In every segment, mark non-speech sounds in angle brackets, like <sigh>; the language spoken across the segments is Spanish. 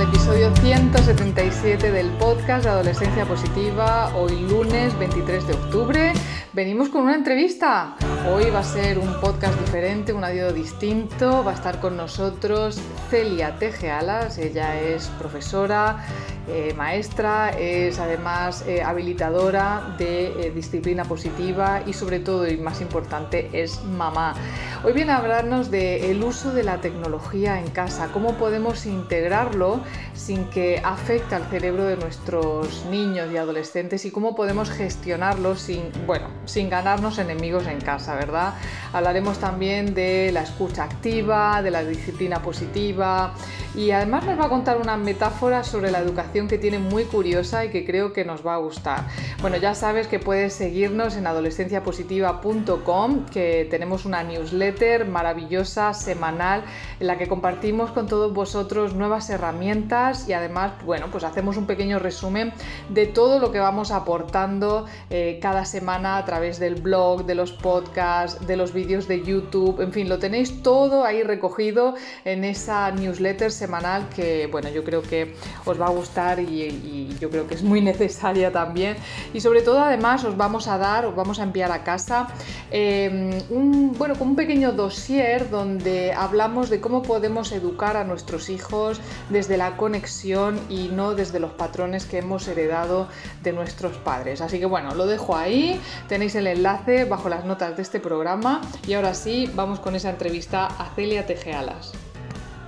al episodio 177 del podcast de Adolescencia Positiva, hoy lunes 23 de octubre. Venimos con una entrevista. Hoy va a ser un podcast diferente, un audio distinto. Va a estar con nosotros Celia Tejealas. Ella es profesora, eh, maestra, es además eh, habilitadora de eh, disciplina positiva y sobre todo y más importante es mamá. Hoy viene a hablarnos del uso de la tecnología en casa, cómo podemos integrarlo sin que afecte al cerebro de nuestros niños y adolescentes y cómo podemos gestionarlo sin, bueno, sin ganarnos enemigos en casa, ¿verdad? Hablaremos también de la escucha activa, de la disciplina positiva y además nos va a contar una metáfora sobre la educación que tiene muy curiosa y que creo que nos va a gustar. Bueno, ya sabes que puedes seguirnos en adolescenciapositiva.com, que tenemos una newsletter maravillosa, semanal, en la que compartimos con todos vosotros nuevas herramientas y además, bueno, pues hacemos un pequeño resumen de todo lo que vamos aportando eh, cada semana a través del blog, de los podcasts, de los vídeos de YouTube, en fin, lo tenéis todo ahí recogido en esa newsletter semanal que, bueno, yo creo que os va a gustar y, yo creo que es muy <laughs> necesaria también. Y sobre todo, además, os vamos a dar, os vamos a enviar a casa em, un, bueno, un pequeño dossier donde hablamos de cómo podemos educar a nuestros hijos desde la conexión y no desde los patrones que hemos heredado de nuestros padres. Así que bueno, lo dejo ahí, tenéis el enlace bajo las notas de este programa y ahora sí, vamos con esa entrevista a Celia Tejealas.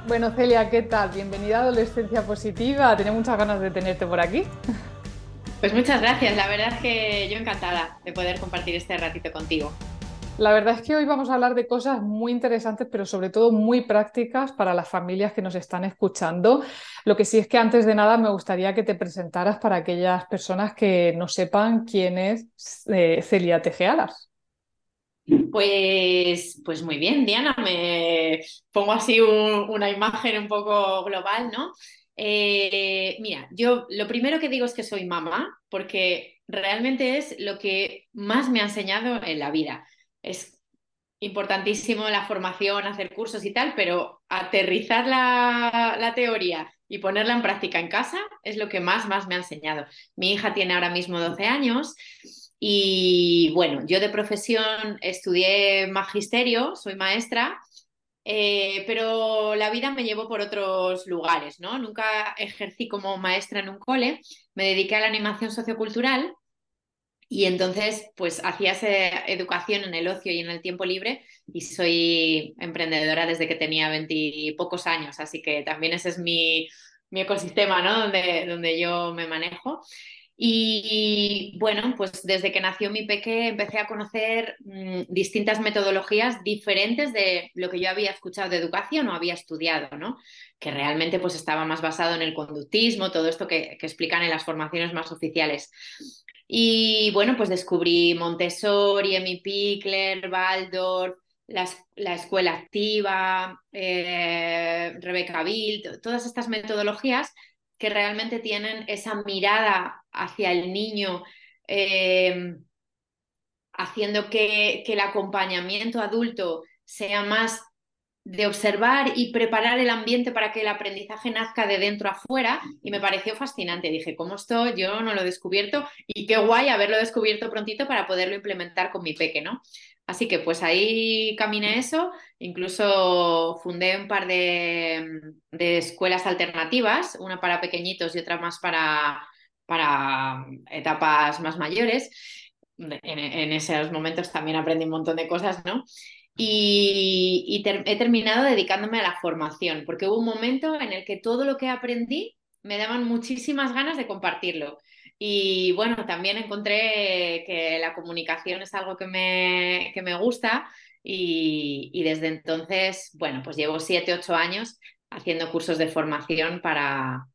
Bueno, Celia, ¿qué tal? Bienvenida a Adolescencia Positiva. Tenía muchas ganas de tenerte por aquí. Pues muchas gracias. La verdad es que yo encantada de poder compartir este ratito contigo. La verdad es que hoy vamos a hablar de cosas muy interesantes, pero sobre todo muy prácticas para las familias que nos están escuchando. Lo que sí es que antes de nada me gustaría que te presentaras para aquellas personas que no sepan quién es eh, Celia Tejealas. Pues, pues muy bien, Diana, me pongo así una imagen un poco global, ¿no? Eh, mira, yo lo primero que digo es que soy mamá, porque realmente es lo que más me ha enseñado en la vida. Es importantísimo la formación, hacer cursos y tal, pero aterrizar la, la teoría y ponerla en práctica en casa es lo que más, más me ha enseñado. Mi hija tiene ahora mismo 12 años y bueno, yo de profesión estudié magisterio, soy maestra, eh, pero la vida me llevó por otros lugares, ¿no? Nunca ejercí como maestra en un cole, me dediqué a la animación sociocultural y entonces pues hacía educación en el ocio y en el tiempo libre y soy emprendedora desde que tenía veintipocos años, así que también ese es mi, mi ecosistema, ¿no? Donde, donde yo me manejo. Y bueno, pues desde que nació mi peque empecé a conocer mm, distintas metodologías diferentes de lo que yo había escuchado de educación o había estudiado, ¿no? Que realmente pues estaba más basado en el conductismo, todo esto que, explican en las formaciones más oficiales. Y bueno, pues descubrí Montessori, Emi Pickler, Waldorf, la, escuela activa, eh, Rebecca Bill, todas estas metodologías que realmente tienen esa mirada hacia el niño, eh, haciendo que, que el acompañamiento adulto sea más de observar y preparar el ambiente para que el aprendizaje nazca de dentro a afuera y me pareció fascinante. Dije, ¿cómo esto yo no lo he descubierto? Y qué guay haberlo descubierto prontito para poderlo implementar con mi peque, ¿no? Así que pues ahí caminé eso, incluso fundé un par de, escuelas alternativas, una para pequeñitos y otra más para, para etapas más mayores. En, esos momentos también aprendí un montón de cosas, ¿no? Y, he terminado dedicándome a la formación, porque hubo un momento en el que todo lo que aprendí me daban muchísimas ganas de compartirlo. Y bueno, también encontré que la comunicación es algo que me, que me gusta y, desde entonces, bueno, pues llevo siete, ocho años haciendo cursos de formación para,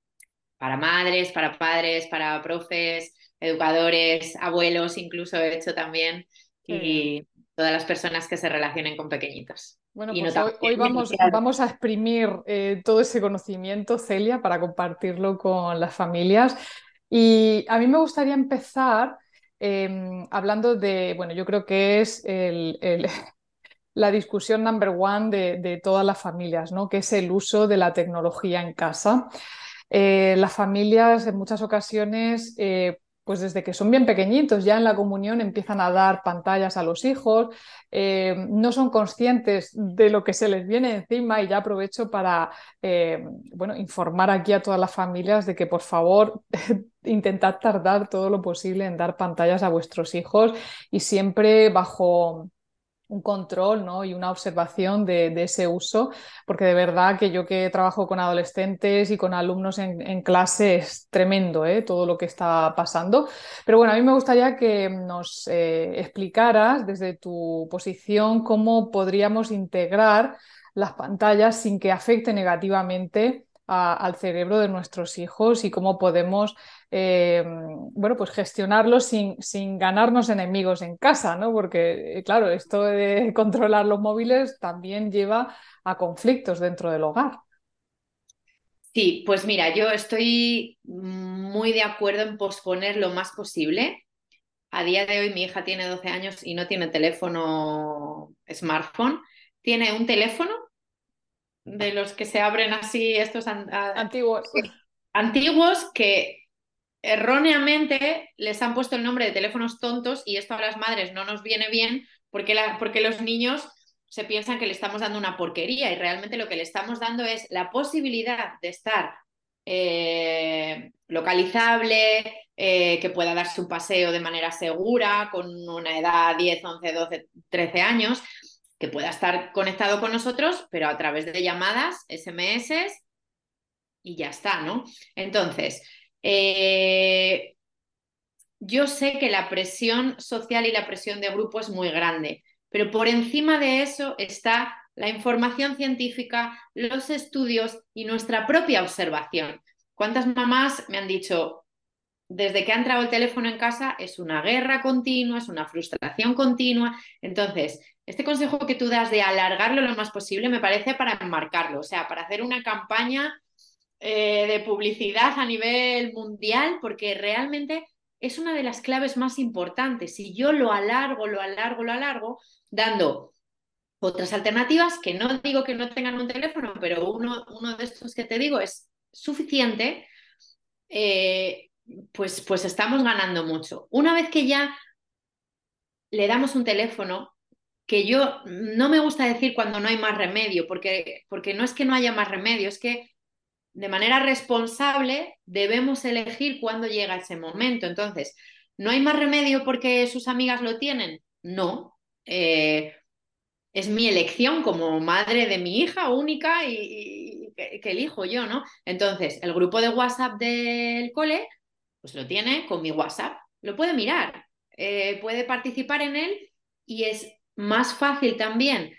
para madres, para padres, para profes, educadores, abuelos, incluso he hecho también, y todas las personas que se relacionen con pequeñitos. Bueno, pues hoy, vamos, vamos, a exprimir eh, todo ese conocimiento, Celia, para compartirlo con las familias. Y a mí me gustaría empezar em, hablando de, bueno, yo creo que es <laughs> la discusión number one de, todas las familias, ¿no? que es el uso de la tecnología en casa. Eh, las familias en muchas ocasiones eh, pues desde que son bien pequeñitos, ya en la comunión empiezan a dar pantallas a los hijos, eh, no son conscientes de lo que se les viene encima y ya aprovecho para bueno, informar aquí a todas las familias de que por favor <laughs> intentad tardar todo lo posible en dar pantallas a vuestros hijos y siempre bajo un control ¿no? y una observación de, ese uso, porque de verdad que yo que trabajo con adolescentes y con alumnos en, clase es tremendo ¿eh? todo lo que está pasando. Pero bueno, a mí me gustaría que nos eh, explicaras desde tu posición cómo podríamos integrar las pantallas sin que afecte negativamente al cerebro de nuestros hijos y cómo podemos eh, bueno, pues gestionarlo sin, sin, ganarnos enemigos en casa, ¿no? Porque, eh, claro, esto de <laughs> controlar los móviles también lleva a conflictos dentro del hogar. Sí, pues mira, yo estoy muy de acuerdo en posponer lo más posible. A día de hoy mi hija tiene 12 años y no tiene teléfono smartphone. Tiene un teléfono de los que se abren así, estos antiguos. Antiguos que erróneamente les han puesto el nombre de teléfonos tontos y esto a las madres no nos viene bien porque, la, porque los niños se piensan que le estamos dando una porquería y realmente lo que le estamos dando es la posibilidad de estar eh, localizable, eh, que pueda darse un paseo de manera segura con una edad 10, 11, 12, 13 años que pueda estar conectado con nosotros, pero a través de llamadas, SMS y ya está, ¿no? Entonces, eh, yo sé que la presión social y la presión de grupo es muy grande, pero por encima de eso está la información científica, los estudios y nuestra propia observación. ¿Cuántas mamás me han dicho, desde que ha entrado el teléfono en casa es una guerra continua, es una frustración continua? Entonces, este consejo que tú das de alargarlo lo más posible me parece para enmarcarlo, o sea, para hacer una campaña eh, de publicidad a nivel mundial, porque realmente es una de las claves más importantes. Si yo lo alargo, lo alargo, lo alargo, dando otras alternativas, que no digo que no tengan un teléfono, pero uno, uno de estos que te digo es suficiente, eh, pues, pues estamos ganando mucho. Una vez que ya le damos un teléfono, que yo no me gusta decir cuando no hay más remedio, porque, porque no es que no haya más remedio, es que de manera responsable debemos elegir cuándo llega ese momento. Entonces, ¿no hay más remedio porque sus amigas lo tienen? No. Eh, es mi elección como madre de mi hija única y, que, elijo yo, ¿no? Entonces, el grupo de WhatsApp del cole, pues lo tiene con mi WhatsApp, lo puede mirar, eh, puede participar en él y es más fácil también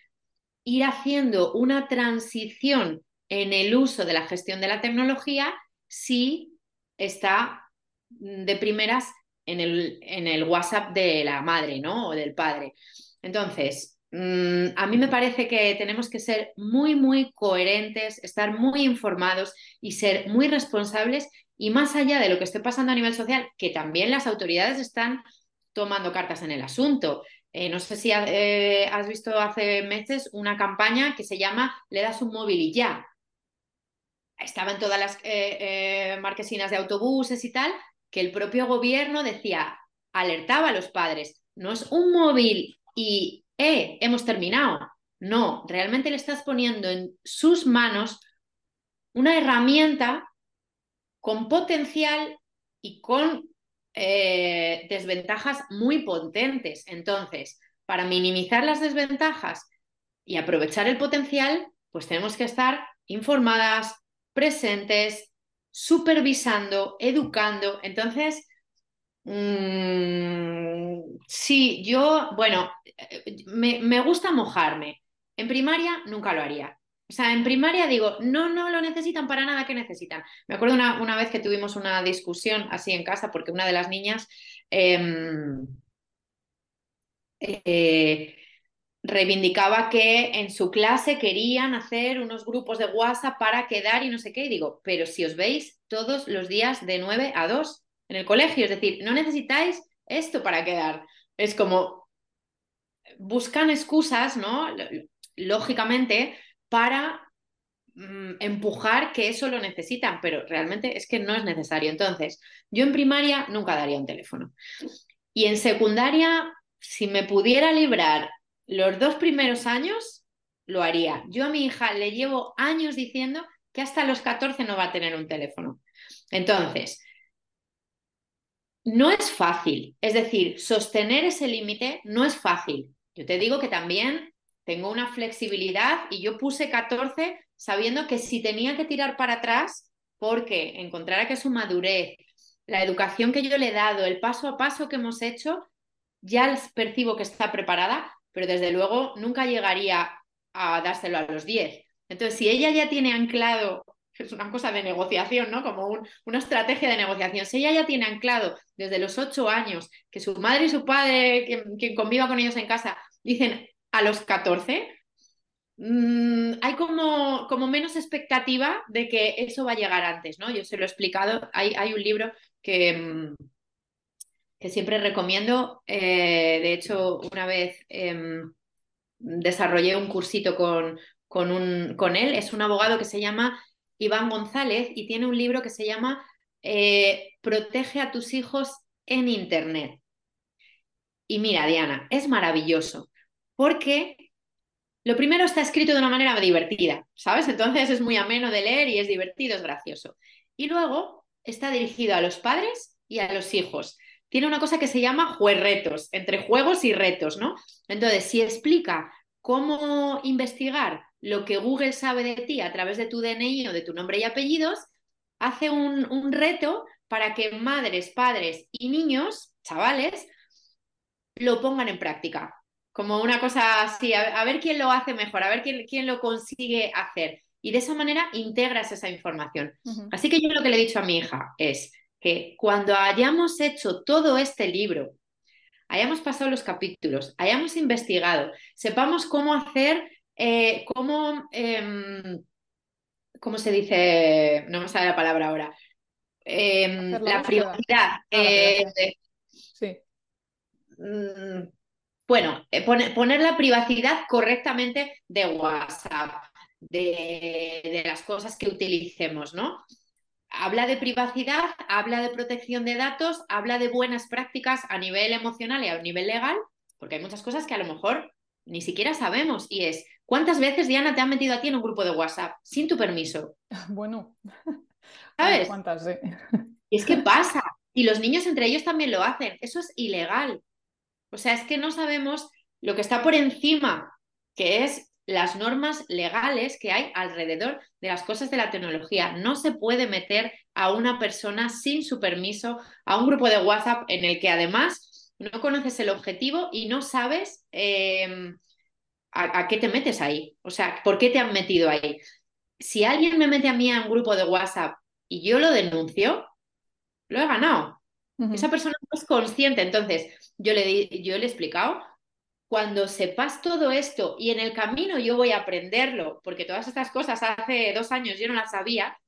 ir haciendo una transición en el uso de la gestión de la tecnología si está de primeras en el, en el WhatsApp de la madre, ¿no? O del padre. Entonces, mm, a mí me parece que tenemos que ser muy, muy coherentes, estar muy informados y ser muy responsables y más allá de lo que esté pasando a nivel social, que también las autoridades están tomando cartas en el asunto. Eh, no sé si eh, has visto hace meses una campaña que se llama Le das un móvil y ya. Estaba en todas las eh, marquesinas de autobuses y tal, que el propio gobierno decía, alertaba a los padres, no es un móvil y, hemos terminado. No, realmente le estás poniendo en sus manos una herramienta con potencial y con eh, desventajas muy potentes. Entonces, para minimizar las desventajas y aprovechar el potencial, pues tenemos que estar informadas, presentes, supervisando, educando. Entonces, mmm, sí, yo, bueno, me, me gusta mojarme. En primaria nunca lo haría. O sea, en primaria digo, no, no lo necesitan para nada, ¿qué necesitan? Me acuerdo una, una vez que tuvimos una discusión así en casa porque una de las niñas em, eh, reivindicaba que en su clase querían hacer unos grupos de WhatsApp para quedar y no sé qué. Y digo, pero si os veis todos los días de 9 a 2 en el colegio, es decir, no necesitáis esto para quedar. Es como, buscan excusas, ¿no? Lógicamente, para mm, empujar que eso lo necesitan, pero realmente es que no es necesario. Entonces, yo en primaria nunca daría un teléfono. Y en secundaria, si me pudiera librar los dos primeros años, lo haría. Yo a mi hija le llevo años diciendo que hasta los 14 no va a tener un teléfono. Entonces, no es fácil. Es decir, sostener ese límite no es fácil. Yo te digo que también tengo una flexibilidad y yo puse 14 sabiendo que si tenía que tirar para atrás, porque encontrara que su madurez, la educación que yo le he dado, el paso a paso que hemos hecho, ya percibo que está preparada, pero desde luego nunca llegaría a dárselo a los 10. Entonces, si ella ya tiene anclado, es una cosa de negociación, ¿no? Como una estrategia de negociación, si ella ya tiene anclado desde los 8 años que su madre y su padre, quien, quien conviva con ellos en casa, dicen a los 14, mm, hay como, como, menos expectativa de que eso va a llegar antes, ¿no? Yo se lo he explicado, hay, hay un libro que, mm, que siempre recomiendo, eh, de hecho, una vez em, desarrollé un cursito con, con, un, con él, es un abogado que se llama Iván González y tiene un libro que se llama eh, Protege a tus hijos en Internet. Y mira, Diana, es maravilloso, porque lo primero está escrito de una manera divertida, ¿sabes? Entonces es muy ameno de leer y es divertido, es gracioso. Y luego está dirigido a los padres y a los hijos. Tiene una cosa que se llama juegretos, entre juegos y retos, ¿no? Entonces, si explica cómo investigar lo que Google sabe de ti a través de tu DNI o de tu nombre y apellidos, hace un reto para que madres, padres y niños, chavales, lo pongan en práctica. Como una cosa así, a, ver quién lo hace mejor, a ver quién, quién, lo consigue hacer. Y de esa manera integras esa información. Así que yo lo que le he dicho a mi hija es que cuando hayamos hecho todo este libro, hayamos pasado los capítulos, hayamos investigado, sepamos cómo hacer, eh, cómo, eh, ¿cómo se dice? No me sale la palabra ahora. Em, la privacidad. Ah, eh, sí. Bueno, eh, poner, la privacidad correctamente de WhatsApp, de, las cosas que utilicemos, ¿no? Habla de privacidad, habla de protección de datos, habla de buenas prácticas a nivel emocional y a nivel legal, porque hay muchas cosas que a lo mejor ni siquiera sabemos y es, ¿cuántas veces, Diana, te han metido a ti en un grupo de WhatsApp sin tu permiso? <laughs> Bueno, <laughs> ¿sabes? ¿Cuántas? Y es que <laughs> pasa, y los niños entre ellos también lo hacen, eso es ilegal. O sea, es que no sabemos lo que está por encima, que es las normas legales que hay alrededor de las cosas de la tecnología. No se puede meter a una persona sin su permiso a un grupo de WhatsApp en el que además no conoces el objetivo y no sabes em, a, qué te metes ahí. O sea, ¿por qué te han metido ahí? Si alguien me mete a mí a un grupo de WhatsApp y yo lo denuncio, lo he ganado. Esa persona no es consciente. Entonces, yo le, yo le he explicado, cuando sepas todo esto y en el camino yo voy a aprenderlo, porque todas estas cosas hace dos años yo no las sabía,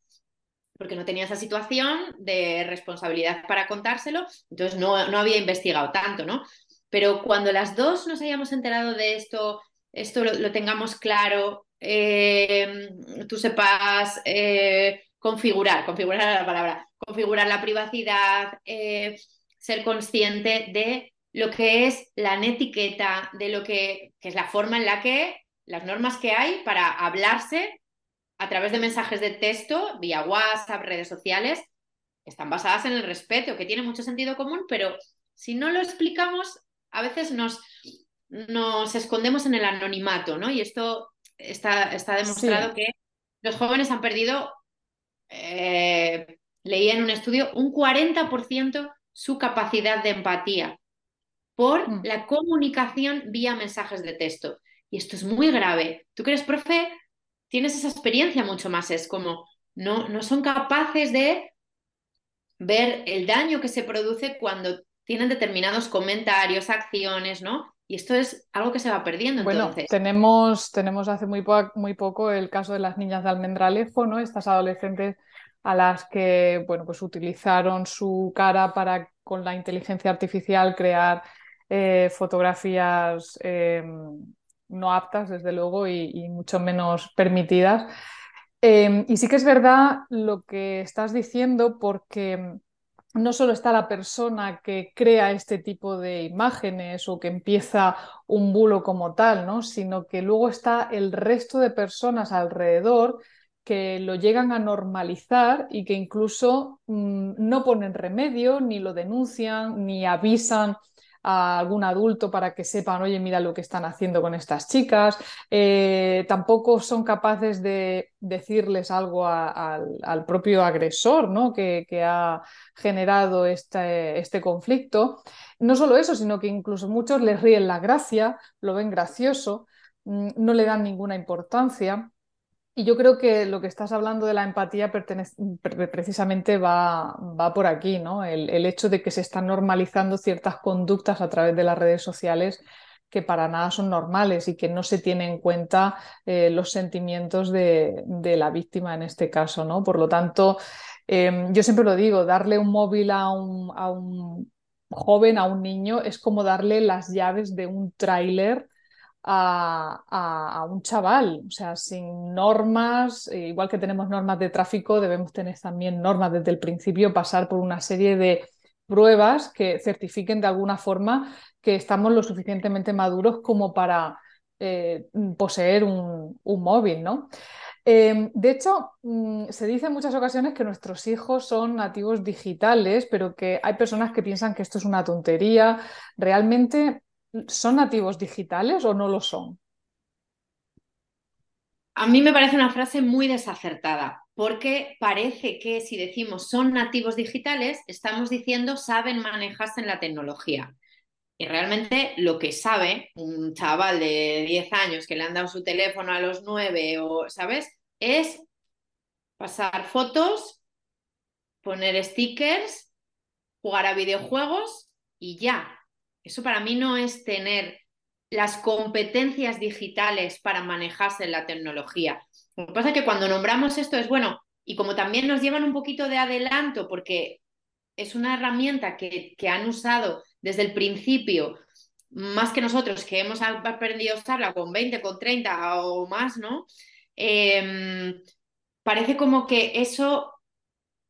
porque no tenía esa situación de responsabilidad para contárselo, entonces no, no había investigado tanto, ¿no? Pero cuando las dos nos hayamos enterado de esto, esto lo, tengamos claro, eh, tú sepas eh, configurar, configurar la palabra, configurar la privacidad, eh, ser consciente de lo que es la netiqueta, de lo que, que, es la forma en la que las normas que hay para hablarse a través de mensajes de texto, vía WhatsApp, redes sociales, están basadas en el respeto, que tiene mucho sentido común, pero si no lo explicamos, a veces nos, nos escondemos en el anonimato, ¿no? Y esto está, está demostrado que los jóvenes han perdido eh, leía en un estudio, un 40% su capacidad de empatía por mm. la comunicación vía mensajes de texto. Y esto es muy grave. ¿Tú crees, profe? tienes esa experiencia mucho más. Es como, no, no son capaces de ver el daño que se produce cuando tienen determinados comentarios, acciones, ¿no? Y esto es algo que se va perdiendo. Bueno, tenemos, tenemos hace muy, muy poco el caso de las niñas de Almendralejo, ¿no? Estas adolescentes a las que, bueno, pues utilizaron su cara para con la inteligencia artificial crear eh, fotografías eh, no aptas, desde luego, y, mucho menos permitidas. Eh, y sí que es verdad lo que estás diciendo, porque no solo está la persona que crea este tipo de imágenes o que empieza un bulo como tal, ¿no? sino que luego está el resto de personas alrededor que lo llegan a normalizar y que incluso mm, no ponen remedio, ni lo denuncian, ni avisan a algún adulto para que sepan, oye, mira lo que están haciendo con estas chicas. Eh, tampoco son capaces de decirles algo al propio agresor ¿no? que, ha generado este, este conflicto. No solo eso, sino que incluso muchos les ríen la gracia, lo ven gracioso, mm, no le dan ninguna importancia. Y yo creo que lo que estás hablando de la empatía precisamente va, va, por aquí, ¿no? El, hecho de que se están normalizando ciertas conductas a través de las redes sociales que para nada son normales y que no se tienen en cuenta eh, los sentimientos de, la víctima en este caso, ¿no? Por lo tanto, em, yo siempre lo digo, darle un móvil a un, a un joven, a un niño, es como darle las llaves de un tráiler a, un chaval, o sea, sin normas, eh, igual que tenemos normas de tráfico, debemos tener también normas desde el principio, pasar por una serie de pruebas que certifiquen de alguna forma que estamos lo suficientemente maduros como para eh, poseer un, móvil, ¿no? Em, de hecho, mm, se dice en muchas ocasiones que nuestros hijos son nativos digitales, pero que hay personas que piensan que esto es una tontería. Realmente ¿Son nativos digitales o no lo son? A mí me parece una frase muy desacertada, porque parece que si decimos son nativos digitales, estamos diciendo saben manejarse en la tecnología. Y realmente lo que sabe un chaval de 10 años que le han dado su teléfono a los 9 o, ¿sabes? Es pasar fotos, poner stickers, jugar a videojuegos y ya. Eso para mí no es tener las competencias digitales para manejarse en la tecnología. Lo que pasa es que cuando nombramos esto es bueno, y como también nos llevan un poquito de adelanto, porque es una herramienta que, que han usado desde el principio, más que nosotros, que hemos aprendido a usarla con 20, con 30 o más, ¿no? Em, parece como que eso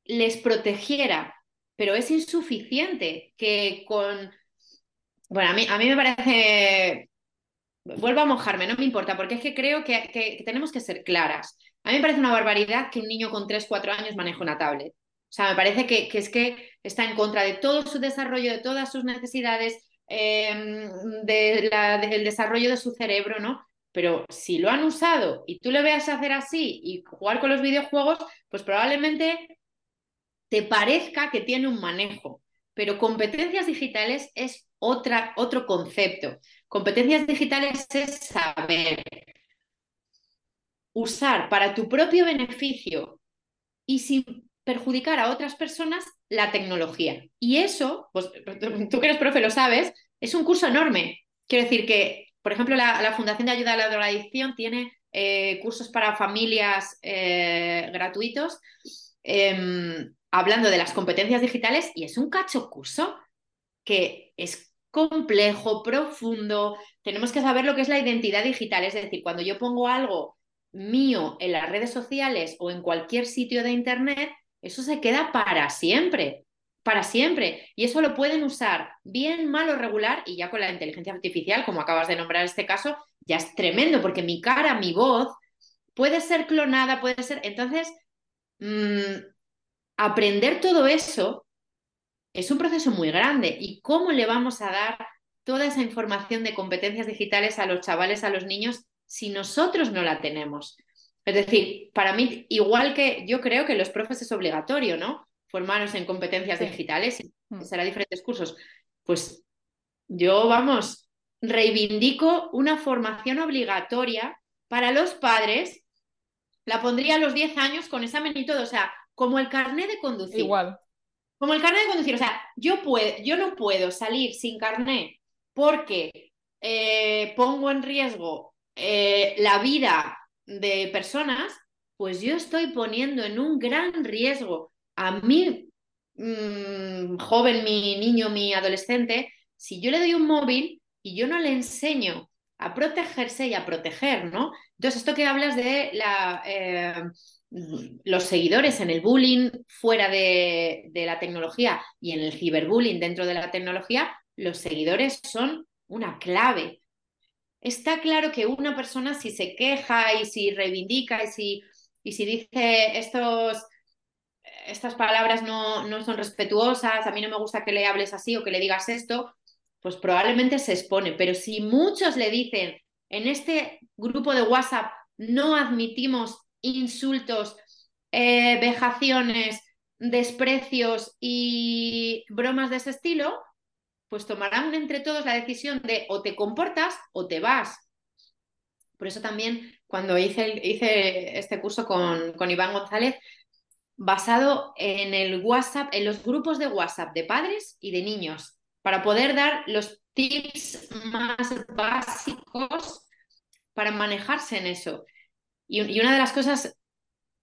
les protegiera, pero es insuficiente que con bueno, a mí, a mí me parece, vuelvo a mojarme, no me importa, porque es que creo que, tenemos que ser claras. A mí me parece una barbaridad que un niño con 3, 4 años maneje una tablet. O sea, me parece que, es que está en contra de todo su desarrollo, de todas sus necesidades, em, del desarrollo de su cerebro, ¿no? Pero si lo han usado y tú le veas hacer así y jugar con los videojuegos, pues probablemente te parezca que tiene un manejo. Pero competencias digitales es otra, otro concepto. Competencias digitales es saber usar para tu propio beneficio y sin perjudicar a otras personas la tecnología. Y eso, pues, tú que eres profe lo sabes, es un curso enorme. Quiero decir que, por ejemplo, la, Fundación de Ayuda a la Drogadicción tiene eh, cursos para familias eh, gratuitos em, hablando de las competencias digitales y es un cacho curso que es complejo, profundo. Tenemos que saber lo que es la identidad digital, es decir, cuando yo pongo algo mío en las redes sociales o en cualquier sitio de Internet, eso se queda para siempre, para siempre. Y eso lo pueden usar bien, mal o regular, y ya con la inteligencia artificial, como acabas de nombrar este caso, ya es tremendo, porque mi cara, mi voz, puede ser clonada, puede ser... Entonces, mm, aprender todo eso es un proceso muy grande. ¿Y cómo le vamos a dar toda esa información de competencias digitales a los chavales, a los niños, si nosotros no la tenemos? Es decir, para mí, igual que yo creo que los profes es obligatorio, ¿no? Formarnos en competencias digitales, y mm. será diferentes cursos. Pues yo, vamos, reivindico una formación obligatoria para los padres la pondría a los 10 años con examen y todo, o sea, como el carnet de conducir. Igual. Como el carnet de conducir, o sea, yo, yo no puedo salir sin carnet porque eh, pongo en riesgo eh, la vida de personas, pues yo estoy poniendo en un gran riesgo a mi mm, joven, mi niño, mi adolescente, si yo le doy un móvil y yo no le enseño a protegerse y a proteger, ¿no? Entonces, esto que hablas de la, eh, los seguidores en el bullying fuera de, de, la tecnología y en el ciberbullying dentro de la tecnología, los seguidores son una clave. Está claro que una persona si se queja y si reivindica y si, y si dice estos, estas palabras no, no son respetuosas, a mí no me gusta que le hables así o que le digas esto, pues probablemente se expone. Pero si muchos le dicen, en este grupo de WhatsApp no admitimos insultos, eh, vejaciones, desprecios y bromas de ese estilo, pues tomarán entre todos la decisión de o te comportas o te vas. Por eso también cuando hice, hice este curso con, con Iván González, basado en el WhatsApp, en los grupos de WhatsApp de padres y de niños, para poder dar los tips más básicos para manejarse en eso. Y, una de las cosas,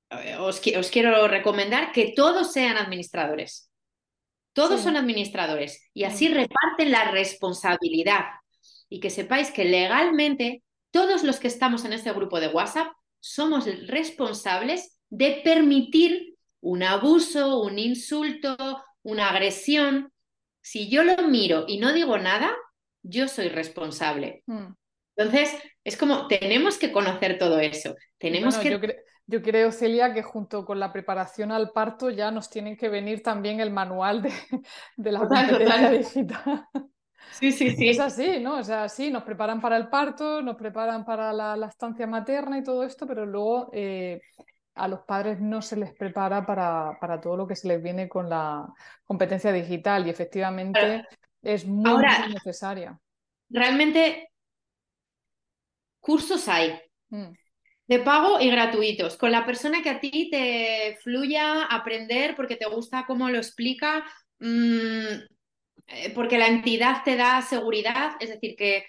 eh, os, os, quiero recomendar que todos sean administradores. Todos son administradores y así reparten la responsabilidad. Y que sepáis que legalmente todos los que estamos en este grupo de WhatsApp somos responsables de permitir un abuso, un insulto, una agresión si yo lo miro y no digo nada, yo soy responsable. Mm. Entonces, es como, tenemos que conocer todo eso. Tenemos que... Yo, creo, Celia, que junto con la preparación al parto ya nos tienen que venir también el manual de, la competencia digital. Sí, sí, <laughs> sí. Es así, ¿no? O sea, sí, nos preparan para el parto, nos preparan para la, estancia materna y todo esto, pero luego eh, a los padres no se les prepara para, para, todo lo que se les viene con la competencia digital y efectivamente es muy, necesaria. Realmente, cursos hay. Mm. De pago y gratuitos, con la persona que a ti te fluya aprender porque te gusta cómo lo explica, mm, eh, porque la entidad te da seguridad, es decir, que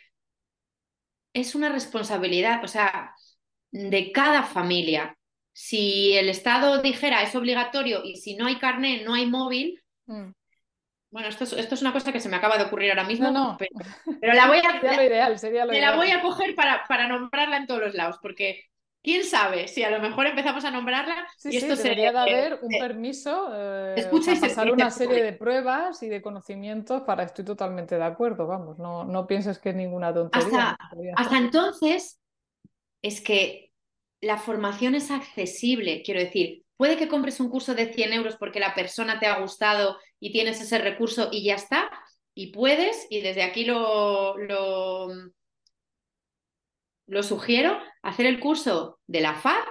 es una responsabilidad, o sea, de cada familia si el Estado dijera es obligatorio y si no hay carnet, no hay móvil, mm. Bueno, esto es, esto es, una cosa que se me acaba de ocurrir ahora mismo, no, Pero, <laughs> la voy a... sería lo ideal, sería lo la voy a coger para, para nombrarla en todos los lados, porque quién sabe si a lo mejor empezamos a nombrarla y esto sí, debería de haber un permiso eh, escucha y pasar una serie de pruebas y de conocimientos para estoy totalmente de acuerdo vamos no, no pienses que es ninguna tontería hasta, hasta entonces es que la formación es accesible, quiero decir, puede que compres un curso de 100 euros porque la persona te ha gustado y tienes ese recurso y ya está, y puedes, y desde aquí lo, lo, lo sugiero, hacer el curso de la FAD,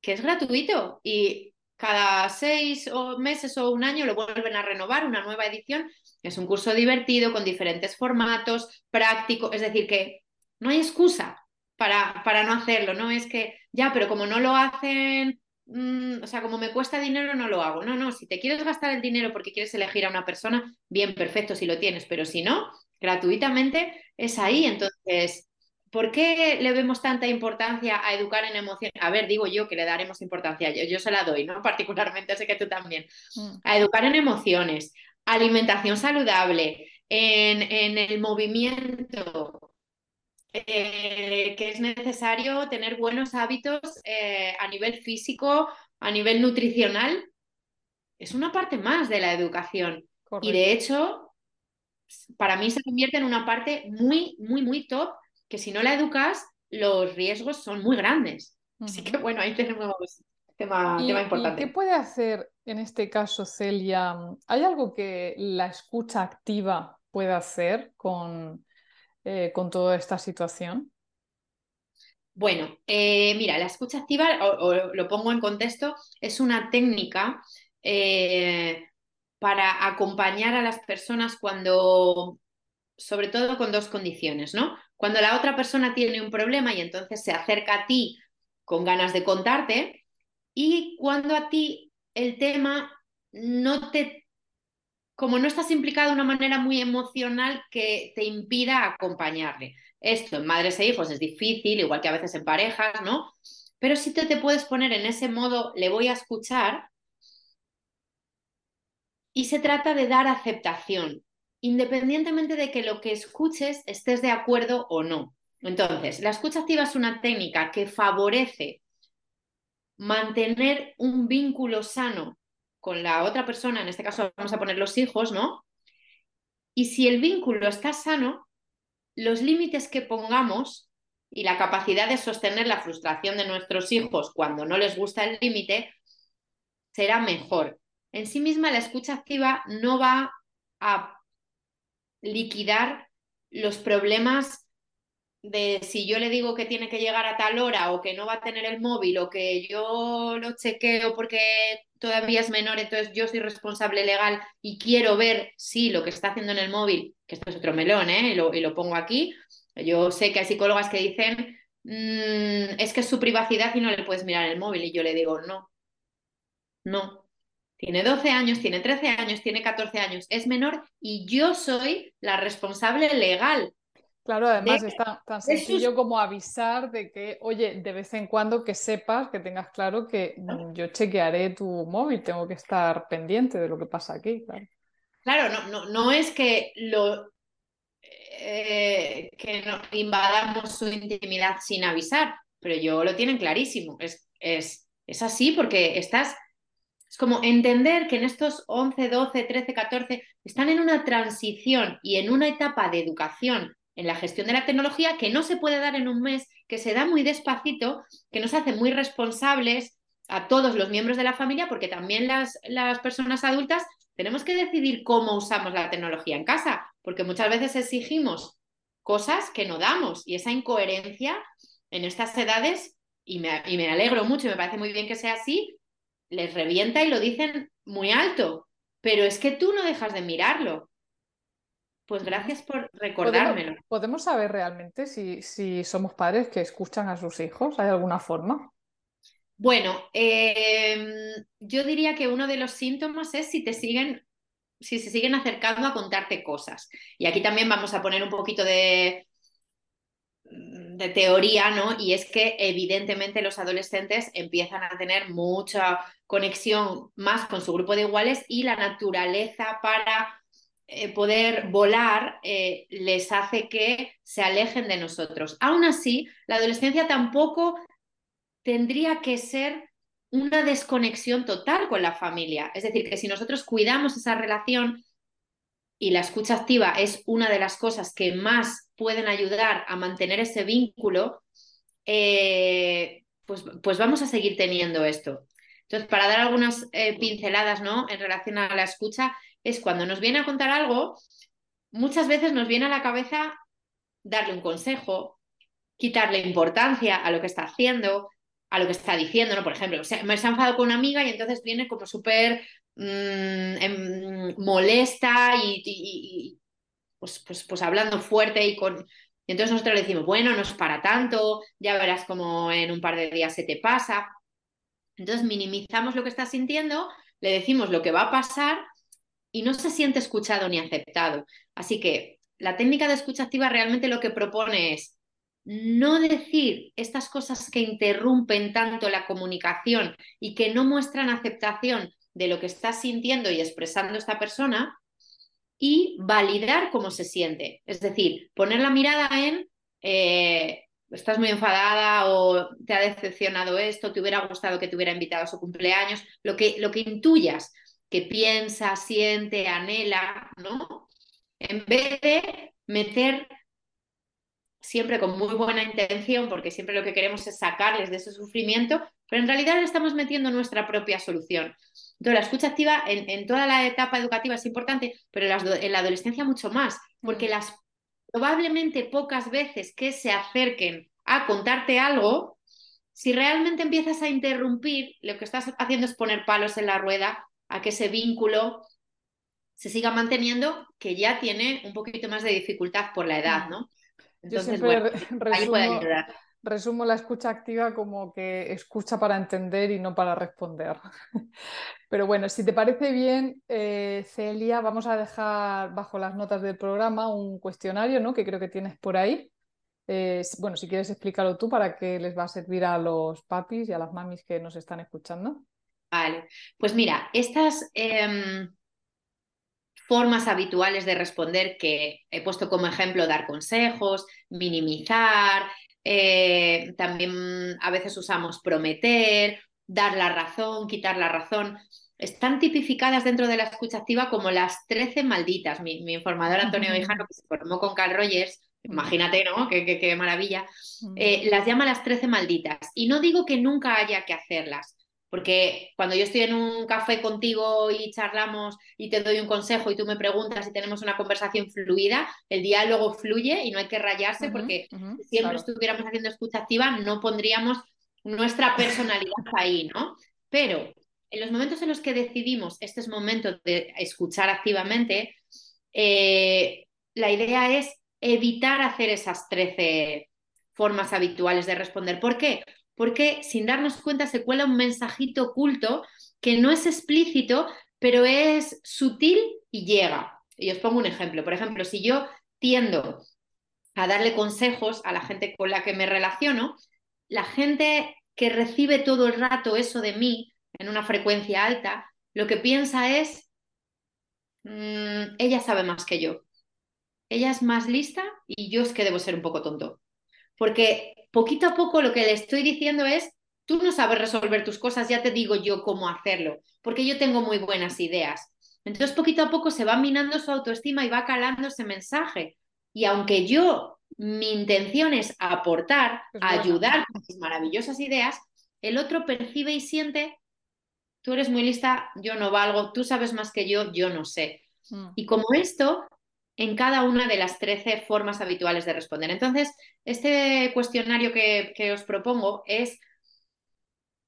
que es gratuito y cada seis meses o un año lo vuelven a renovar, una nueva edición. Es un curso divertido, con diferentes formatos, práctico, es decir, que no hay excusa para, para no hacerlo, no es que ya, pero como no lo hacen, mm, o sea, como me cuesta dinero, no lo hago. No, no, si te quieres gastar el dinero porque quieres elegir a una persona, bien, perfecto, si lo tienes, pero si no, gratuitamente es ahí. Entonces, ¿por qué le vemos tanta importancia a educar en emociones? A ver, digo yo que le daremos importancia, yo, yo se la doy, ¿no? <laughs> Particularmente, sé que tú también. Mm. A educar en emociones, alimentación saludable, en, en el movimiento, eh, que es necesario tener buenos hábitos eh, a nivel físico, a nivel nutricional. Es una parte más de la educación. Y de hecho, para mí se convierte en una parte muy, muy, muy top, que si no la educas, los riesgos son muy grandes. Así que bueno, ahí tenemos tema, tema importante. ¿y ¿Qué puede hacer en este caso, Celia? ¿Hay algo que la escucha activa puede hacer con, eh, con toda esta situación? Bueno, eh, mira, la escucha activa, o, lo pongo en contexto, es una técnica eh, para acompañar a las personas cuando, sobre todo con dos condiciones, ¿no? Cuando la otra persona tiene un problema y entonces se acerca a ti con ganas de contarte y cuando a ti el tema no te, como no estás implicado de una manera muy emocional que te impida acompañarle. Esto en madres e hijos es difícil, igual que a veces en parejas, ¿no? Pero si te, te puedes poner en ese modo, le voy a escuchar, y se trata de dar aceptación, independientemente de que lo que escuches estés de acuerdo o no. Entonces, la escucha activa es una técnica que favorece mantener un vínculo sano con la otra persona, en este caso vamos a poner los hijos, ¿no? Y si el vínculo está sano, los límites que pongamos y la capacidad de sostener la frustración de nuestros hijos cuando no les gusta el límite será mejor. En sí misma la escucha activa no va a liquidar los problemas de si yo le digo que tiene que llegar a tal hora o que no va a tener el móvil o que yo lo chequeo porque todavía es menor, entonces yo soy responsable legal y quiero ver si lo que está haciendo en el móvil, que esto es otro melón, ¿eh? y, lo, y lo pongo aquí, yo sé que hay psicólogas que dicen, mm, es que es su privacidad y no le puedes mirar el móvil y yo le digo, no, no, tiene 12 años, tiene 13 años, tiene 14 años, es menor y yo soy la responsable legal. Claro, además es tan, sencillo como avisar de que, oye, de vez en cuando que sepas, que tengas claro que yo chequearé tu móvil, tengo que estar pendiente de lo que pasa aquí. Claro, no, no, no es que lo eh, que invadamos su intimidad sin avisar, pero yo lo tienen clarísimo. Es, es, es así porque estás es como entender que en estos 11, 12, 13, 14 están en una transición y en una etapa de educación en la gestión de la tecnología que no se puede dar en un mes, que se da muy despacito, que nos hace muy responsables a todos los miembros de la familia, porque también las, las personas adultas tenemos que decidir cómo usamos la tecnología en casa, porque muchas veces exigimos cosas que no damos y esa incoherencia en estas edades, y me, y me alegro mucho y me parece muy bien que sea así, les revienta y lo dicen muy alto, pero es que tú no dejas de mirarlo. Pues gracias por recordármelo. ¿Podemos, saber realmente si, si, somos padres que escuchan a sus hijos? ¿Hay alguna forma? Bueno, em, yo diría que uno de los síntomas es si te siguen, si se siguen acercando a contarte cosas. Y aquí también vamos a poner un poquito de, de teoría, ¿no? Y es que evidentemente los adolescentes empiezan a tener mucha conexión más con su grupo de iguales y la naturaleza para eh, poder volar eh, les hace que se alejen de nosotros. Aún así, la adolescencia tampoco tendría que ser una desconexión total con la familia. Es decir, que si nosotros cuidamos esa relación y la escucha activa es una de las cosas que más pueden ayudar a mantener ese vínculo, eh, pues, pues, vamos a seguir teniendo esto. Entonces, para dar algunas pinceladas ¿no? en relación a la escucha, es cuando nos viene a contar algo, muchas veces nos viene a la cabeza darle un consejo, quitarle importancia a lo que está haciendo, a lo que está diciendo, ¿no? Por ejemplo, me he enfadado con una amiga y entonces viene como súper Mm, em, molesta y, pues, pues, pues, hablando fuerte y con... entonces nosotros le decimos, bueno, no es para tanto, ya verás como en un par de días se te pasa. Entonces minimizamos lo que está sintiendo, le decimos lo que va a pasar y no se siente escuchado ni aceptado. Así que la técnica de escucha activa realmente lo que propone es no decir estas cosas que interrumpen tanto la comunicación y que no muestran aceptación de lo que está sintiendo y expresando esta persona y validar cómo se siente. Es decir, poner la mirada en, eh, estás muy enfadada o te ha decepcionado esto, te hubiera gustado que te hubiera invitado a su cumpleaños, lo que, lo que intuyas, que piensa, siente, anhela, ¿no? En vez de meter siempre con muy buena intención, porque siempre lo que queremos es sacarles de ese sufrimiento, pero en realidad le estamos metiendo nuestra propia solución. Entonces, la escucha activa en, toda la etapa educativa es importante, pero en la, adolescencia mucho más, porque mm. las probablemente pocas veces que se acerquen a contarte algo, si realmente empiezas a interrumpir, lo que estás haciendo es poner palos en la rueda a que ese vínculo se siga manteniendo, que ya tiene un poquito más de dificultad por la edad. ¿no? Entonces, Yo siempre resumo la escucha activa como que escucha para entender y no para responder. <laughs> Pero bueno, si te parece bien, eh, Celia, vamos a dejar bajo las notas del programa un cuestionario ¿no? que creo que tienes por ahí. Eh, bueno, si quieres explícalo tú para que les va a servir a los papis y a las mamis que nos están escuchando. Vale, pues mira, estas em, formas habituales de responder que he puesto como ejemplo dar consejos, minimizar, eh, también a veces usamos prometer, dar la razón, quitar la razón. Están tipificadas dentro de la escucha activa como las 13 malditas. Mi, informador Antonio Hijano, que se formó con Carl Rogers, imagínate, ¿no? Qué, maravilla. Eh, las llama las 13 malditas. Y no digo que nunca haya que hacerlas, porque cuando yo estoy en un café contigo y charlamos y te doy un consejo y tú me preguntas y tenemos una conversación fluida, el diálogo fluye y no hay que rayarse porque si siempre estuviéramos haciendo escucha activa no pondríamos nuestra personalidad ahí, ¿no? Pero en los momentos en los que decidimos este es momento de escuchar activamente, eh, la idea es evitar hacer esas 13 formas habituales de responder. ¿Por qué? Porque sin darnos cuenta se cuela un mensajito oculto que no es explícito, pero es sutil y llega. Y os pongo un ejemplo. Por ejemplo, si yo tiendo a darle consejos a la gente con la que me relaciono, la gente que recibe todo el rato eso de mí en una frecuencia alta, lo que piensa es, mm, ella sabe más que yo. Ella es más lista y yo es que debo ser un poco tonto. Porque poquito a poco lo que le estoy diciendo es, tú no sabes resolver tus cosas, ya te digo yo cómo hacerlo, porque yo tengo muy buenas ideas. Entonces, poquito a poco se va minando su autoestima y va calando ese mensaje. Y aunque yo, mi intención es aportar, ayudar con mis maravillosas ideas, el otro percibe y siente, tú eres muy lista, yo no valgo, tú sabes más que yo, yo no sé. Mm. Y como esto, en cada una de las 13 formas habituales de responder. Entonces, este cuestionario que, os propongo es,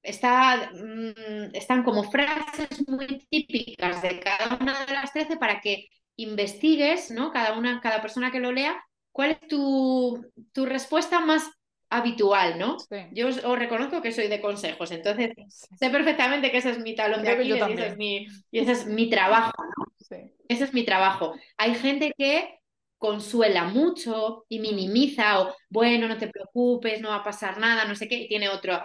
está, mm, están como frases muy típicas de cada una de las 13 para que investigues, ¿no? Cada, una, cada persona que lo lea, cuál es tu, tu respuesta más habitual, ¿no? Yo os, reconozco que soy de consejos, entonces sé perfectamente que ese es mi talón de Aquiles y ese, es mi, y ese es mi trabajo, ¿no? Ese es mi trabajo. Hay gente que consuela mucho y minimiza o, bueno, no te preocupes, no va a pasar nada, no sé qué, y tiene otro,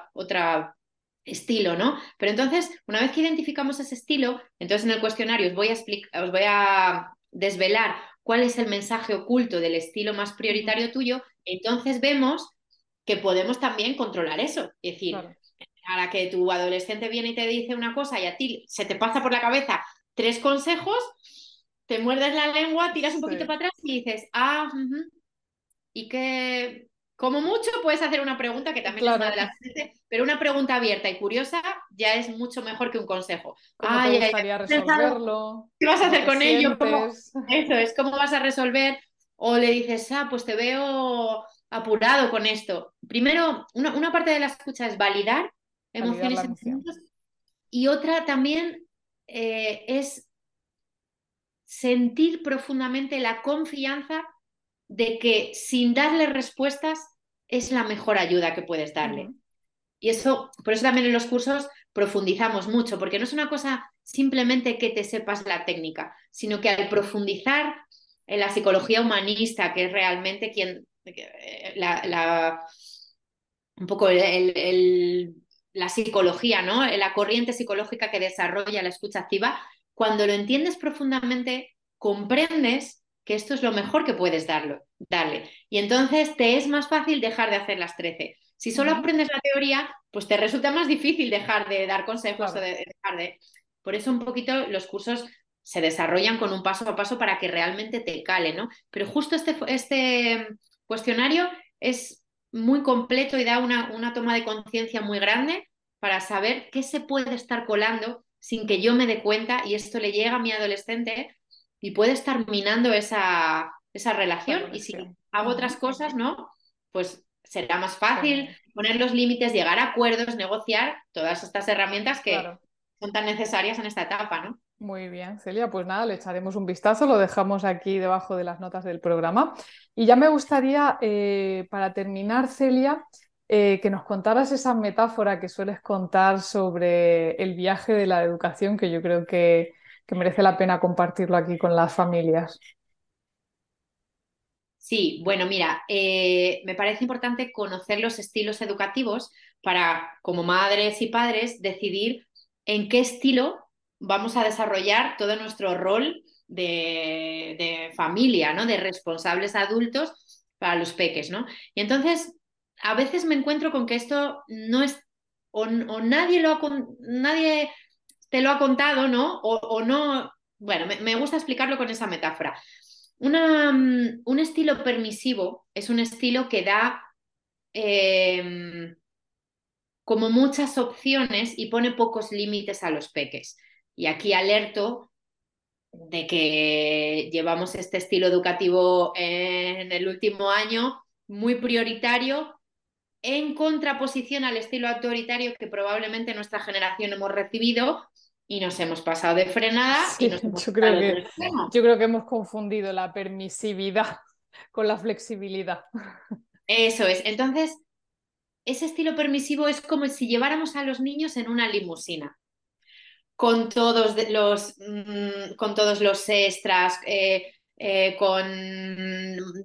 estilo, ¿no? Pero entonces, una vez que identificamos ese estilo, entonces en el cuestionario os voy a, explicar, os voy a desvelar cuál es el mensaje oculto del estilo más prioritario tuyo, entonces vemos que podemos también controlar eso. Es decir, a la que tu adolescente viene y te dice una cosa y a ti se te pasa por la cabeza tres consejos, te muerdes la lengua, tiras un poquito para atrás y dices, ah, y que como mucho puedes hacer una pregunta que también es una de las pero una pregunta abierta y curiosa ya es mucho mejor que un consejo. ¿Cómo te gustaría resolverlo? ¿Qué vas a hacer con ello? Eso es, ¿cómo vas a resolver? O le dices, ah, pues te veo apurado con esto. Primero, una, parte de la escucha es validar emociones y sentimientos y otra también eh, es sentir profundamente la confianza de que sin darle respuestas es la mejor ayuda que puedes darle. Y eso, por eso también en los cursos profundizamos mucho, porque no es una cosa simplemente que te sepas la técnica, sino que al profundizar en la psicología humanista, que es realmente quien eh, la, un poco el, la psicología, ¿no? La corriente psicológica que desarrolla la escucha activa, cuando lo entiendes profundamente, comprendes que esto es lo mejor que puedes darlo, darle. Y entonces te es más fácil dejar de hacer las 13. Si solo aprendes la teoría, pues te resulta más difícil dejar de dar consejos o de dejar de... Por eso un poquito los cursos se desarrollan con un paso a paso para que realmente te cale, ¿no? Pero justo este, este cuestionario es muy completo y da una, una toma de conciencia muy grande para saber qué se puede estar colando sin que yo me dé cuenta y esto le llega a mi adolescente y puede estar minando esa, esa relación. Y si hago otras cosas, ¿no? Pues será más fácil poner los límites, llegar a acuerdos, negociar todas estas herramientas que son tan necesarias en esta etapa, ¿no? Muy bien, Celia, pues nada, le echaremos un vistazo, lo dejamos aquí debajo de las notas del programa. Y ya me gustaría, eh, para terminar, Celia, eh, que nos contaras esa metáfora que sueles contar sobre el viaje de la educación, que yo creo que, merece la pena compartirlo aquí con las familias. Sí, bueno, mira, eh, me parece importante conocer los estilos educativos para, como madres y padres, decidir en qué estilo vamos a desarrollar todo nuestro rol de, familia, ¿no? De responsables adultos para los peques, ¿no? Y entonces, a veces me encuentro con que esto no es, o, nadie lo ha, nadie te lo ha contado, ¿no? O, no, bueno, me, gusta explicarlo con esa metáfora. Mm, un estilo permisivo es un estilo que da em, como muchas opciones y pone pocos límites a los peques. Y aquí alerto de que llevamos este estilo educativo en el último año muy prioritario en contraposición al estilo autoritario que probablemente nuestra generación hemos recibido y nos hemos pasado de frenada. y yo, creo que, yo creo que hemos confundido la permisividad <laughs> con la flexibilidad. Eso es. Entonces, ese estilo permisivo es como si lleváramos a los niños en una limusina con todos los, mm, con todos los extras, eh, eh, con,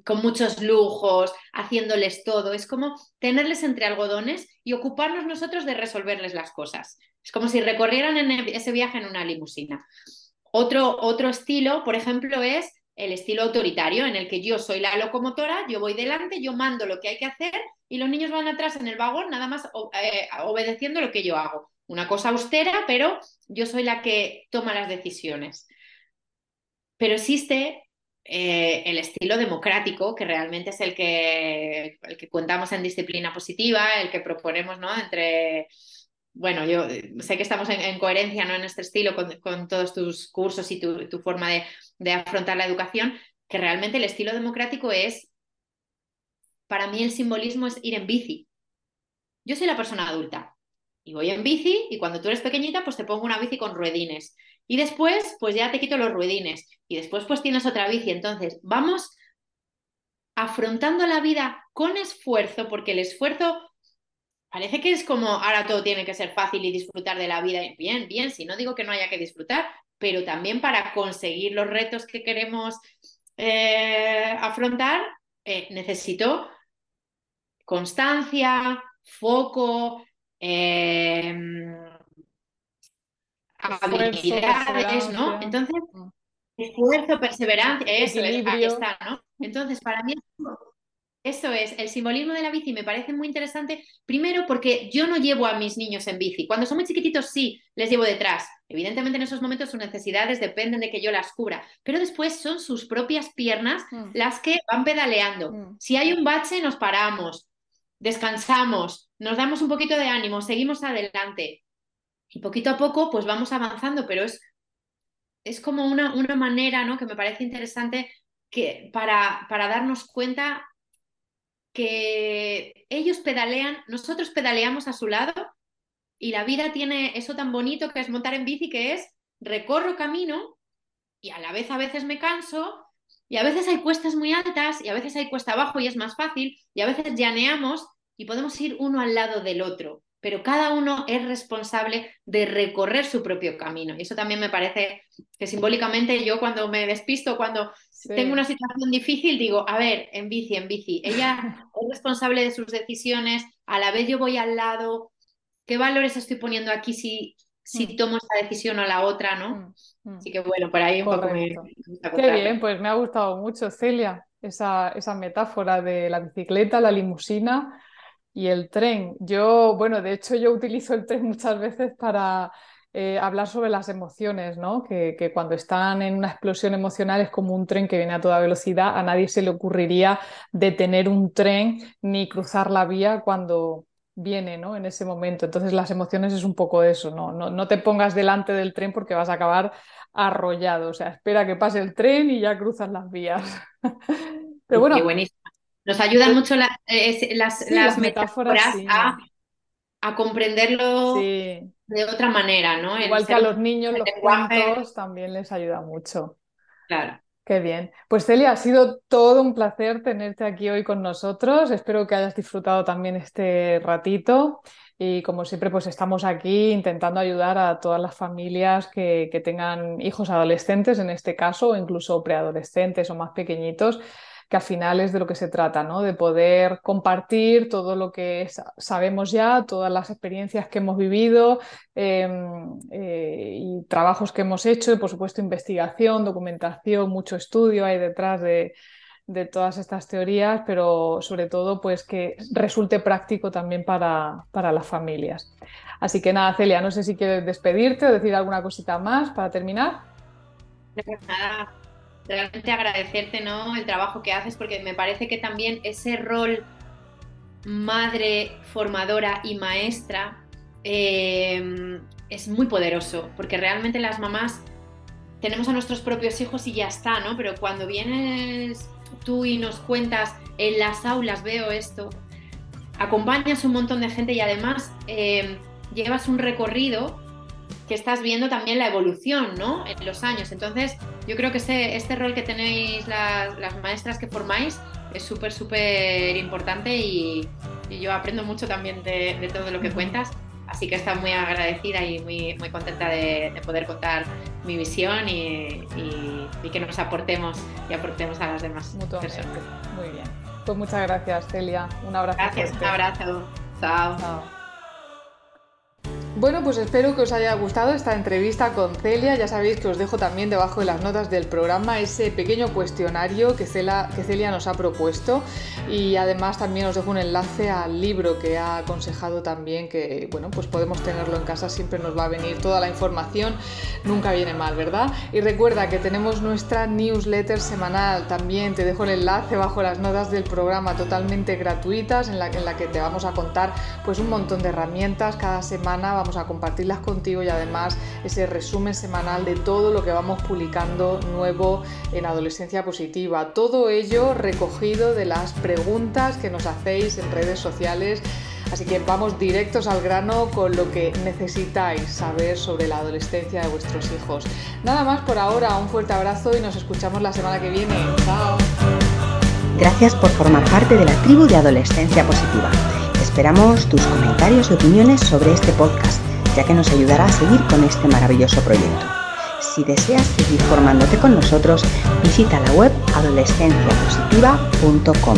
con, muchos lujos, haciéndoles todo. Es como tenerles entre algodones y ocuparnos nosotros de resolverles las cosas. Es como si recorrieran ese viaje en una limusina. Otro, otro estilo, por ejemplo, es el estilo autoritario, en el que yo soy la locomotora, yo voy delante, yo mando lo que hay que hacer y los niños van atrás en el vagón, nada más eh, obedeciendo lo que yo hago una cosa austera, pero yo soy la que toma las decisiones. Pero existe eh, el estilo democrático, que realmente es el que, el que contamos en disciplina positiva, el que proponemos ¿no? entre... Bueno, yo sé que estamos en, coherencia ¿no? en este estilo con, todos tus cursos y tu, forma de, de afrontar la educación, que realmente el estilo democrático es, para mí el simbolismo es ir en bici. Yo soy la persona adulta, y voy en bici y cuando tú eres pequeñita pues te pongo una bici con ruedines y después pues ya te quito los ruedines y después pues tienes otra bici. Entonces vamos afrontando la vida con esfuerzo porque el esfuerzo parece que es como ahora todo tiene que ser fácil y disfrutar de la vida. Bien, bien, si no digo que no haya que disfrutar, pero también para conseguir los retos que queremos eh, afrontar eh, necesito constancia, foco, Em, habilidades, ¿no? Entonces, mm. esfuerzo, perseverancia, eso está, ¿no? Entonces, para mí eso es, el simbolismo de la bici me parece muy interesante, primero porque yo no llevo a mis niños en bici. Cuando son muy chiquititos sí, les llevo detrás. Evidentemente en esos momentos sus necesidades dependen de que yo las cubra, pero después son sus propias piernas mm. las que van pedaleando. Mm. Si hay un bache, nos paramos, descansamos, nos damos un poquito de ánimo, seguimos adelante. Y poquito a poco, pues vamos avanzando, pero es, es como una, una manera ¿no? que me parece interesante que, para, para darnos cuenta que ellos pedalean, nosotros pedaleamos a su lado y la vida tiene eso tan bonito que es montar en bici, que es recorro camino y a la vez a veces me canso y a veces hay cuestas muy altas y a veces hay cuesta abajo y es más fácil y a veces llaneamos y podemos ir uno al lado del otro, pero cada uno es responsable de recorrer su propio camino. Y eso también me parece que simbólicamente yo cuando me despisto, cuando tengo una situación difícil, digo, a ver, en bici, en bici, ella <laughs> es responsable de sus decisiones, a la vez yo voy al lado, ¿qué valores estoy poniendo aquí si, si mm. tomo esta decisión o la otra, ¿no? Mm, mm. Así que bueno, por ahí un poco me, Qué bien, pues me ha gustado mucho, Celia, esa, esa metáfora de la bicicleta, la limusina y el tren. Yo, bueno, de hecho yo utilizo el tren muchas veces para eh, hablar sobre las emociones, ¿no? Que, que, cuando están en una explosión emocional es como un tren que viene a toda velocidad. A nadie se le ocurriría detener un tren ni cruzar la vía cuando viene, ¿no? En ese momento. Entonces las emociones es un poco eso, ¿no? No, no te pongas delante del tren porque vas a acabar arrollado. O sea, espera que pase el tren y ya cruzas las vías. <laughs> Pero bueno. Nos ayudan mucho las, metáforas, a, comprenderlo de otra manera, ¿no? Igual que a los niños los cuentos también les ayuda mucho. Claro. Qué bien. Pues Celia, ha sido todo un placer tenerte aquí hoy con nosotros. Espero que hayas disfrutado también este ratito. Y como siempre, pues estamos aquí intentando ayudar a todas las familias que, que tengan hijos adolescentes, en este caso, o incluso preadolescentes o más pequeñitos, que de lo que se trata, ¿no? De poder compartir todo lo que sabemos ya, todas las experiencias que hemos vivido em, eh, y trabajos que hemos hecho y por supuesto investigación, documentación, mucho estudio hay detrás de, todas estas teorías, pero sobre todo pues que resulte práctico también para, para las familias. Así que nada, Celia, no sé si quieres despedirte o decir alguna cosita más para terminar. Nada, realmente agradecerte ¿no? el trabajo que haces porque me parece que también ese rol madre, formadora y maestra eh, es muy poderoso porque realmente las mamás tenemos a nuestros propios hijos y ya está, ¿no? Pero cuando vienes tú y nos cuentas en las aulas veo esto, acompañas un montón de gente y además eh, llevas un recorrido que estás viendo también la evolución, ¿no? En los años. Entonces, yo creo que este, este rol que tenéis las, maestras que formáis es súper, súper importante y, yo aprendo mucho también de, todo lo que cuentas. Así que estoy muy agradecida y muy, muy contenta de, poder contar mi visión y, que nos aportemos y aportemos a las demás personas. Muy bien. Pues muchas gracias, Celia. Un abrazo. Gracias, un abrazo. Chao. Bueno, pues espero que os haya gustado esta entrevista con Celia. Ya sabéis que os dejo también debajo de las notas del programa ese pequeño cuestionario que Celia, nos ha propuesto. Y además también os dejo un enlace al libro que ha aconsejado también que, bueno, pues podemos tenerlo en casa, siempre nos va a venir toda la información, nunca viene mal, ¿verdad? Y recuerda que tenemos nuestra newsletter semanal, también. Te dejo el enlace bajo las notas del programa totalmente gratuitas en la, que te vamos a contar pues un montón de herramientas. Cada semana vamos a compartirlas contigo y además ese resumen semanal de todo lo que vamos publicando nuevo en Adolescencia Positiva. Todo ello recogido de las preguntas que nos hacéis en redes sociales. Así que vamos directos al grano con lo que necesitáis saber sobre la adolescencia de vuestros hijos. Nada más por ahora, un fuerte abrazo y nos escuchamos la semana que viene. Chao. Gracias por formar parte de la tribu de Adolescencia Positiva. Esperamos tus comentarios y opiniones sobre este podcast, ya que nos ayudará a seguir con este maravilloso proyecto. Si deseas seguir formándote con nosotros, visita la web adolescenciapositiva.com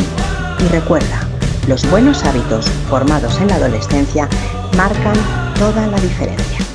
y recuerda, los buenos hábitos formados en la adolescencia marcan toda la diferencia.